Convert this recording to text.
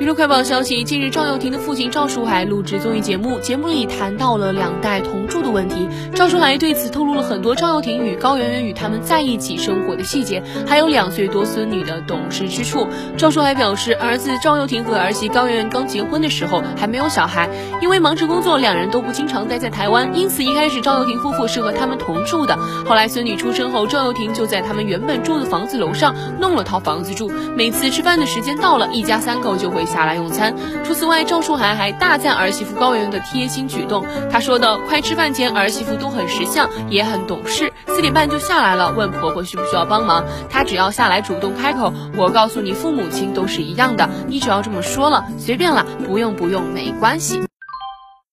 娱乐快报消息：近日，赵又廷的父亲赵树海录制综艺节目，节目里谈到了两代同住的问题。赵树海对此透露了很多赵又廷与高圆圆与他们在一起生活的细节，还有两岁多孙女的懂事之处。赵树海表示，儿子赵又廷和儿媳高圆圆刚结婚的时候还没有小孩，因为忙着工作，两人都不经常待在台湾，因此一开始赵又廷夫妇是和他们同住的。后来孙女出生后，赵又廷就在他们原本住的房子楼上弄了套房子住，每次吃饭的时间到了，一家三口就会。下来用餐。除此外，赵树涵还大赞儿媳妇高圆圆的贴心举动。他说的快吃饭前，儿媳妇都很识相，也很懂事。四点半就下来了，问婆婆需不需要帮忙，她只要下来主动开口。我告诉你，父母亲都是一样的，你只要这么说了，随便了，不用不用，没关系。